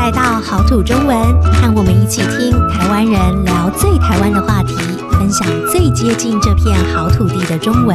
来到好土中文，和我们一起听台湾人聊最台湾的话题，分享最接近这片好土地的中文。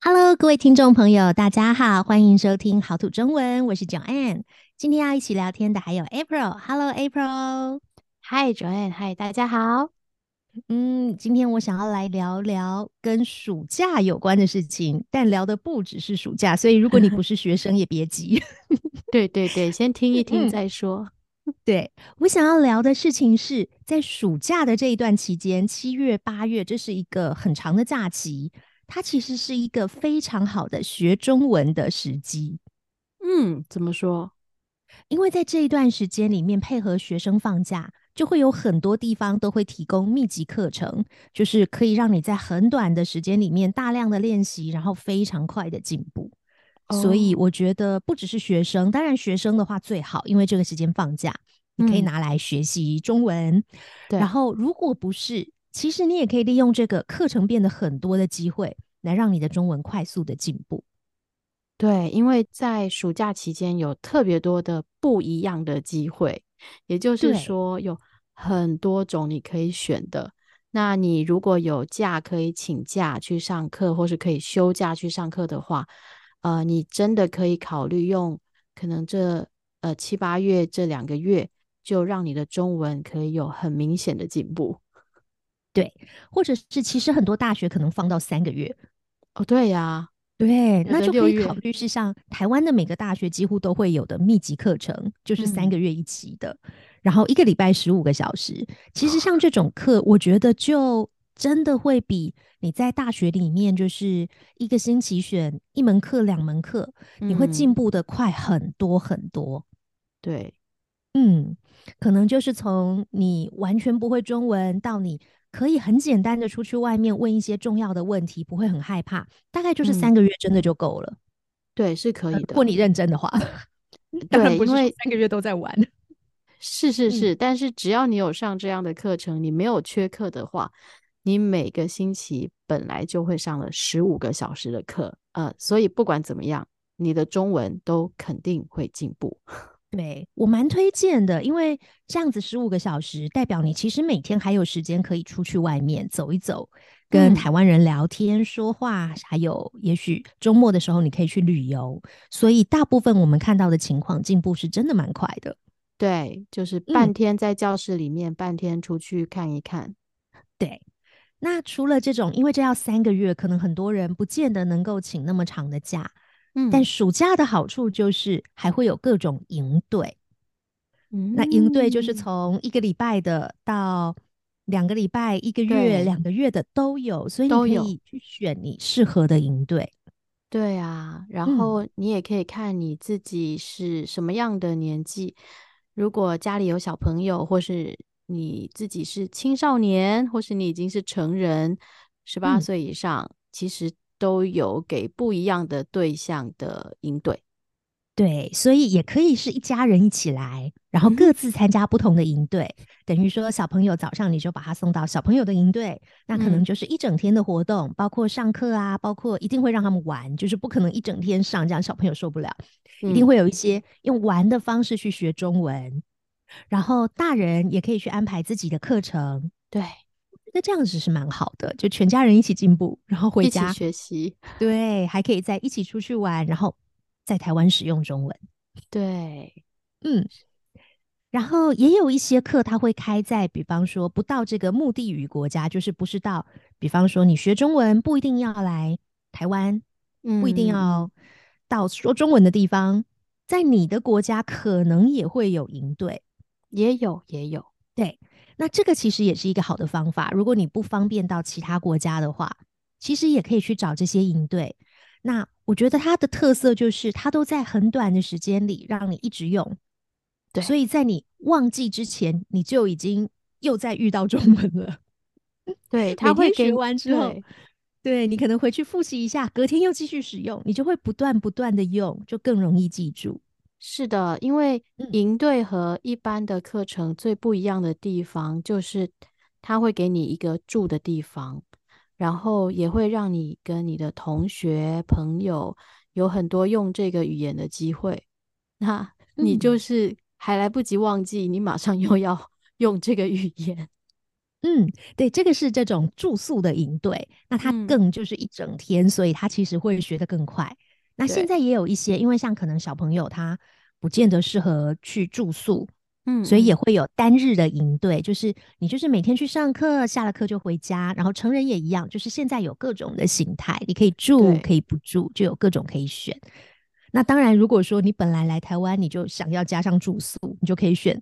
Hello，各位听众朋友，大家好，欢迎收听好土中文，我是 Joanne。今天要一起聊天的还有 April。Hello，April。Hi，Joanne。Hi，大家好。嗯，今天我想要来聊聊跟暑假有关的事情，但聊的不只是暑假，所以如果你不是学生也别急。对对对，先听一听再说。嗯、对，我想要聊的事情是在暑假的这一段期间，七月八月，这是一个很长的假期，它其实是一个非常好的学中文的时机。嗯，怎么说？因为在这一段时间里面，配合学生放假。就会有很多地方都会提供密集课程，就是可以让你在很短的时间里面大量的练习，然后非常快的进步。Oh. 所以我觉得不只是学生，当然学生的话最好，因为这个时间放假，你可以拿来学习中文。对、嗯，然后如果不是，其实你也可以利用这个课程变得很多的机会，来让你的中文快速的进步。对，因为在暑假期间有特别多的不一样的机会，也就是说有。很多种你可以选的，那你如果有假可以请假去上课，或是可以休假去上课的话，呃，你真的可以考虑用可能这呃七八月这两个月，就让你的中文可以有很明显的进步。对，或者是其实很多大学可能放到三个月。哦，对呀，对，那就可以考虑是像台湾的每个大学几乎都会有的密集课程，就是三个月一期的。嗯然后一个礼拜十五个小时，其实像这种课，我觉得就真的会比你在大学里面就是一个星期选一门课、两门课，你会进步的快很多很多。对，嗯，可能就是从你完全不会中文到你可以很简单的出去外面问一些重要的问题，不会很害怕，大概就是三个月真的就够了。对，是可以的。如果你认真的话，当然不是三个月都在玩。是是是，但是只要你有上这样的课程，你没有缺课的话，你每个星期本来就会上了十五个小时的课，呃，所以不管怎么样，你的中文都肯定会进步。对，我蛮推荐的，因为这样子十五个小时，代表你其实每天还有时间可以出去外面走一走，跟台湾人聊天说话，还有也许周末的时候你可以去旅游，所以大部分我们看到的情况进步是真的蛮快的。对，就是半天在教室里面，嗯，半天出去看一看。对，那除了这种，因为这要三个月，可能很多人不见得能够请那么长的假。嗯，但暑假的好处就是还会有各种营队。嗯，那营队就是从一个礼拜的到两个礼拜、一个月、两个月的都有，所以你可以去选你适合的营队。对啊，然后你也可以看你自己是什么样的年纪。如果家里有小朋友，或是你自己是青少年，或是你已经是成人，十八岁以上，嗯，其实都有给不一样的对象的营队。对，所以也可以是一家人一起来，然后各自参加不同的营队。嗯，等于说，小朋友早上你就把他送到小朋友的营队，那可能就是一整天的活动，嗯，包括上课啊，包括一定会让他们玩，就是不可能一整天上，这样小朋友受不了。一定会有一些用玩的方式去学中文，嗯，然后大人也可以去安排自己的课程。对，那这样子是蛮好的，就全家人一起进步，然后回家学习。对，还可以再一起出去玩，然后在台湾使用中文。对，嗯，然后也有一些课，他会开在，比方说不到这个目的语国家，就是不是到，比方说你学中文不一定要来台湾，嗯，不一定要。到说中文的地方，在你的国家可能也会有营队，也有也有。对，那这个其实也是一个好的方法。如果你不方便到其他国家的话，其实也可以去找这些营队。那我觉得它的特色就是，它都在很短的时间里让你一直用。对，所以在你忘记之前，你就已经又在遇到中文了。对，他会学完之后。对，你可能回去复习一下，隔天又继续使用，你就会不断不断的用，就更容易记住。是的，因为营队和一般的课程最不一样的地方，就是它会给你一个住的地方，然后也会让你跟你的同学朋友有很多用这个语言的机会。那你就是还来不及忘记，嗯、你马上又要 用这个语言。嗯，对，这个是这种住宿的营队，那它更就是一整天，嗯、所以它其实会学得更快。那现在也有一些，因为像可能小朋友他不见得适合去住宿，嗯，所以也会有单日的营队，就是你就是每天去上课，下了课就回家，然后成人也一样，就是现在有各种的形态，你可以住，可以不住，就有各种可以选。那当然，如果说你本来来台湾，你就想要加上住宿，你就可以选。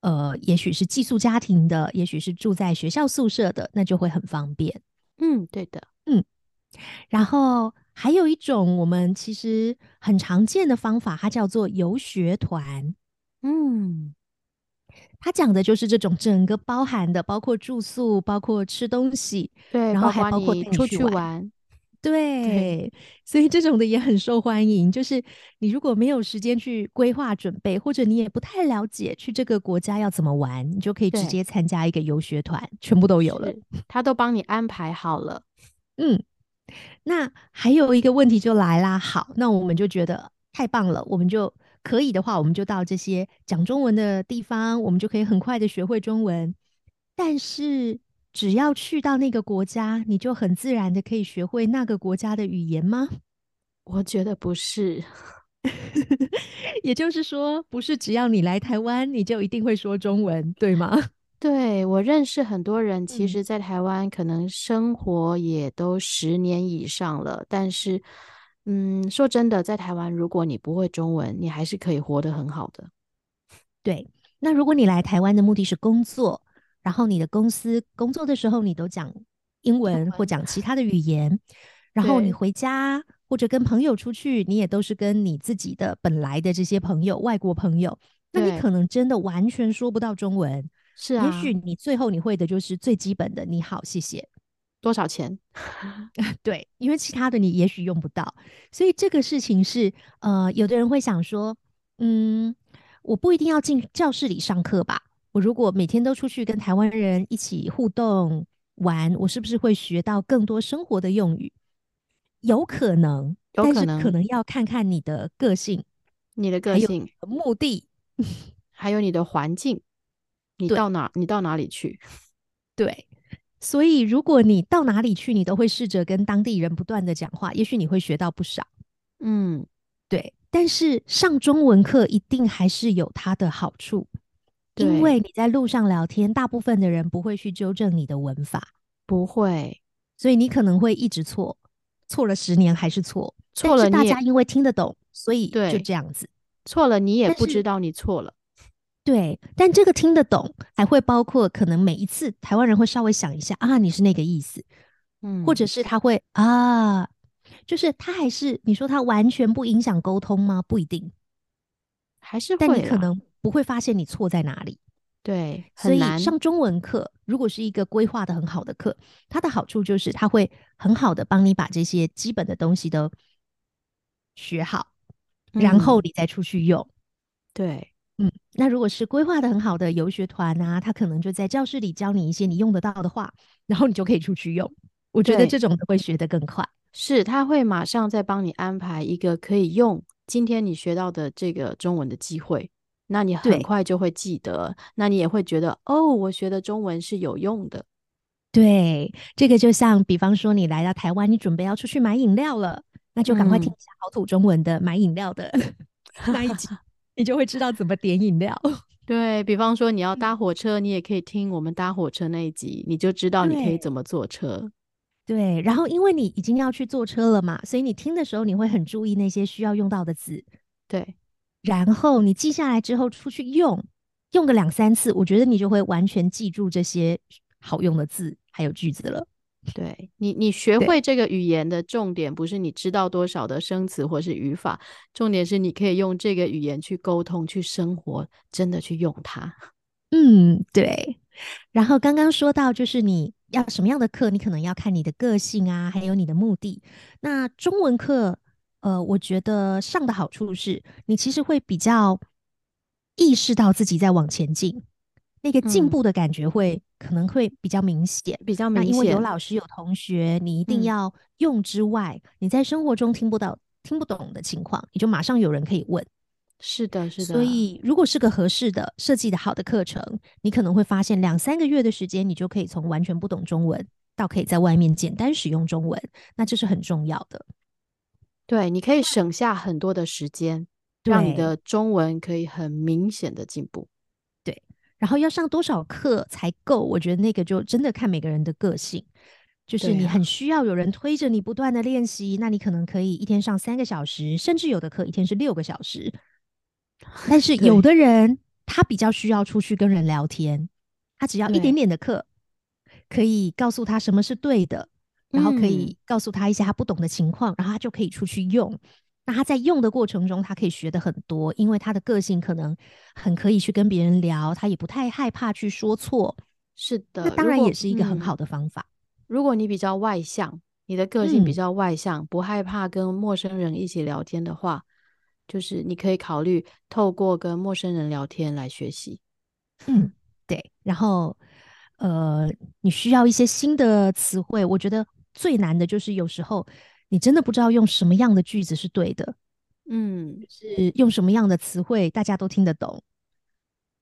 呃，也许是寄宿家庭的，也许是住在学校宿舍的，那就会很方便。嗯，对的，嗯。然后还有一种我们其实很常见的方法，它叫做游学团。嗯，它讲的就是这种整个包含的，包括住宿，包括吃东西，对，然后还包括你出去玩。对，对，所以这种的也很受欢迎。就是你如果没有时间去规划准备，或者你也不太了解去这个国家要怎么玩，你就可以直接参加一个游学团，全部都有了，他都帮你安排好了。嗯，那还有一个问题就来啦。好，那我们就觉得太棒了，我们就可以的话，我们就到这些讲中文的地方，我们就可以很快的学会中文。但是。只要去到那个国家，你就很自然的可以学会那个国家的语言吗？我觉得不是。也就是说，不是只要你来台湾，你就一定会说中文，对吗？对，我认识很多人，其实在台湾可能生活也都十年以上了，嗯、但是，嗯，说真的，在台湾，如果你不会中文，你还是可以活得很好的。对，那如果你来台湾的目的是工作。然后你的公司工作的时候，你都讲英文或讲其他的语言。然后你回家或者跟朋友出去，你也都是跟你自己的本来的这些朋友，外国朋友。那你可能真的完全说不到中文。是啊，也许你最后你会的就是最基本的“你好，谢谢”，多少钱？对，因为其他的你也许用不到。所以这个事情是，呃，有的人会想说，嗯，我不一定要进教室里上课吧？我如果每天都出去跟台湾人一起互动玩，我是不是会学到更多生活的用语？有可能，有可能，但是可能要看看你的个性、你的个性、目的，还有你的环境。你到哪？你到哪里去？对，所以如果你到哪里去，你都会试着跟当地人不断的讲话，也许你会学到不少。嗯，对。但是上中文课一定还是有它的好处。因为你在路上聊天，大部分的人不会去纠正你的文法，不会，所以你可能会一直错，错了十年还是错，错了大家因为听得懂，所以就这样子，错了你也不知道你错了，对，但这个听得懂还会包括可能每一次台湾人会稍微想一下啊，你是那个意思，嗯，或者是他会啊，就是他还是你说他完全不影响沟通吗？不一定，还是会，但你可能。不会发现你错在哪里，对，所以上中文课如果是一个规划的很好的课，它的好处就是它会很好的帮你把这些基本的东西都学好，嗯、然后你再出去用。对，嗯，那如果是规划的很好的游学团啊，他可能就在教室里教你一些你用得到的话，然后你就可以出去用。我觉得这种会学得更快，是他会马上再帮你安排一个可以用今天你学到的这个中文的机会。那你很快就会记得，那你也会觉得哦，我学的中文是有用的。对，这个就像比方说，你来到台湾，你准备要出去买饮料了，那就赶快听一下好土中文的买饮料的 那一集，你就会知道怎么点饮料。对，比方说，你要搭火车，你也可以听我们搭火车那一集，你就知道你可以怎么坐车。对，然后因为你已经要去坐车了嘛，所以你听的时候，你会很注意那些需要用到的字。对。然后你记下来之后出去用，用个两三次，我觉得你就会完全记住这些好用的字还有句子了。对你，你学会这个语言的重点不是你知道多少的生词或是语法，重点是你可以用这个语言去沟通、去生活，真的去用它。嗯，对。然后刚刚说到，就是你要什么样的课，你可能要看你的个性啊，还有你的目的。那中文课。呃，我觉得上的好处是你其实会比较意识到自己在往前进，那个进步的感觉会、嗯、可能会比较明显，比较明显。因为有老师有同学，你一定要用之外，嗯、你在生活中听不到、听不懂的情况，你就马上有人可以问。是的，是的。所以，如果是个合适的、设计的好的课程，你可能会发现两三个月的时间，你就可以从完全不懂中文到可以在外面简单使用中文。那这是很重要的。对，你可以省下很多的时间，让你的中文可以很明显的进步。对，然后要上多少课才够？我觉得那个就真的看每个人的个性。就是你很需要有人推着你不断的练习，那你可能可以一天上三个小时，甚至有的课一天是六个小时。但是有的人他比较需要出去跟人聊天，他只要一点点的课，可以告诉他什么是对的，然后可以告诉他一些他不懂的情况，然后他就可以出去用。那他在用的过程中，他可以学的很多，因为他的个性可能很可以去跟别人聊，他也不太害怕去说错。是的，那当然也是一个很好的方法。如果你比较外向，你的个性比较外向，嗯，不害怕跟陌生人一起聊天的话，就是你可以考虑透过跟陌生人聊天来学习。嗯，对。然后，呃，你需要一些新的词汇。我觉得最难的就是有时候你真的不知道用什么样的句子是对的。嗯，是用什么样的词汇大家都听得懂。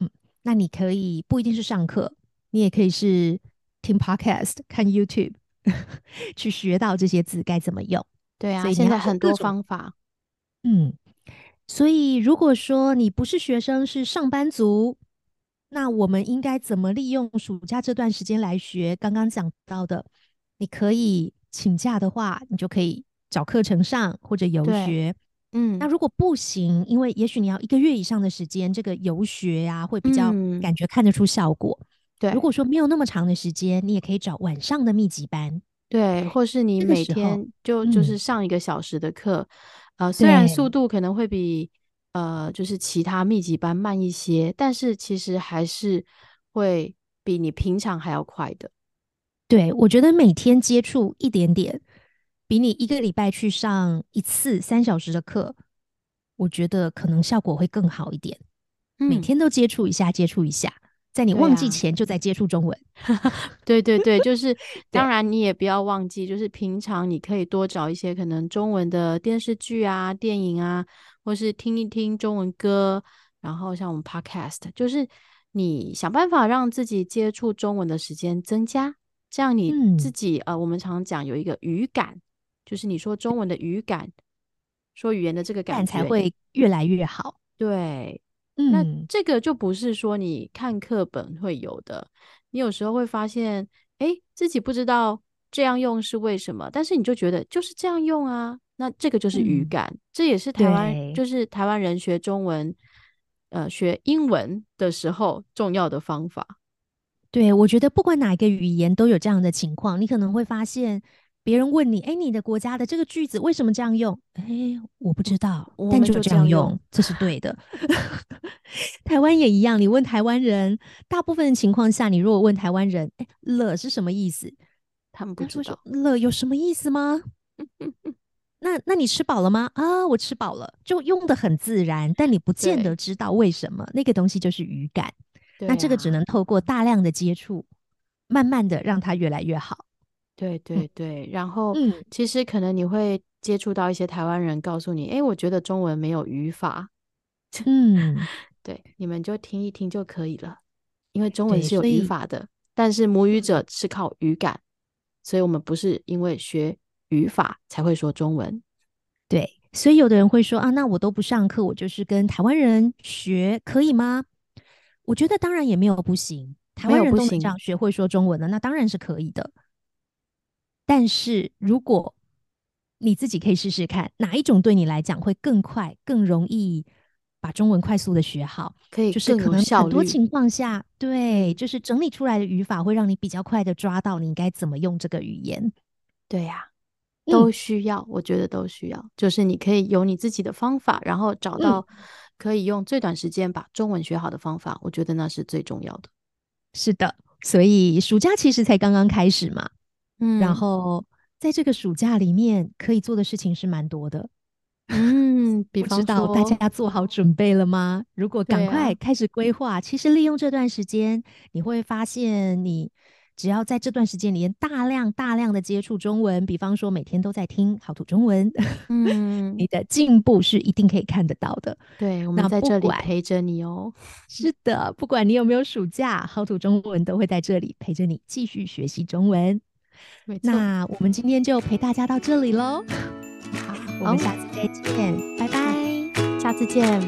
嗯，那你可以不一定是上课，你也可以是。听 podcast、看 YouTube，去学到这些字该怎么用。对啊，所以现在很多方法。嗯，所以如果说你不是学生，是上班族，那我们应该怎么利用暑假这段时间来学？刚刚讲到的，你可以请假的话，你就可以找课程上或者游学。嗯，那如果不行，因为也许你要一个月以上的时间，这个游学呀、啊、会比较感觉看得出效果。嗯对，如果说没有那么长的时间，你也可以找晚上的密集班，对，或是你每天就就是上一个小时的课，嗯，呃，虽然速度可能会比呃就是其他密集班慢一些，但是其实还是会比你平常还要快的。对，我觉得每天接触一点点，比你一个礼拜去上一次三小时的课，我觉得可能效果会更好一点。嗯，每天都接触一下，接触一下。在你忘记前就在接触中文，对，对对对，就是 当然你也不要忘记，就是平常你可以多找一些可能中文的电视剧啊、电影啊，或是听一听中文歌，然后像我们 Podcast，就是你想办法让自己接触中文的时间增加，这样你自己、嗯、呃，我们常常讲有一个语感，就是你说中文的语感，说语言的这个感觉才会越来越好，对。嗯那这个就不是说你看课本会有的，你有时候会发现，哎，自己不知道这样用是为什么，但是你就觉得就是这样用啊。那这个就是语感，嗯、这也是台湾，就是台湾人学中文，呃，学英文的时候重要的方法。对，我觉得不管哪一个语言都有这样的情况，你可能会发现。别人问你，哎，你的国家的这个句子为什么这样用？哎，我不知道，但就这样用，这是对的。台湾也一样，你问台湾人，大部分的情况下，你如果问台湾人，哎，了是什么意思？他们不知道。了有什么意思吗？那那你吃饱了吗？啊，我吃饱了，就用的很自然，但你不见得知道为什么。那个东西就是语感，那这个只能透过大量的接触，慢慢的让它越来越好。对对对，然后、嗯、其实可能你会接触到一些台湾人，告诉你，哎，我觉得中文没有语法。嗯，对，你们就听一听就可以了，因为中文是有语法的，但是母语者是靠语感，所以我们不是因为学语法才会说中文。对，所以有的人会说啊，那我都不上课，我就是跟台湾人学，可以吗？我觉得当然也没有不行，台湾人都能这样学会说中文的，那当然是可以的。但是，如果你自己可以试试看，哪一种对你来讲会更快、更容易把中文快速的学好？可以，就是可能很多情况下，对，就是整理出来的语法会让你比较快的抓到你应该怎么用这个语言。对呀、啊，都需要、嗯，我觉得都需要。就是你可以有你自己的方法，然后找到可以用最短时间把中文学好的方法。我觉得那是最重要的。是的，所以暑假其实才刚刚开始嘛。嗯，然后在这个暑假里面可以做的事情是蛮多的。嗯，比方说，知道大家做好准备了吗？如果赶快开始规划，啊，其实利用这段时间，你会发现你只要在这段时间里面大量大量的接触中文，比方说每天都在听好土中文，嗯，你的进步是一定可以看得到的。对，我们在这里陪着你哦。是的，不管你有没有暑假，好土中文都会在这里陪着你继续学习中文。那我们今天就陪大家到这里喽。好，我们下次再见，拜拜，下次见。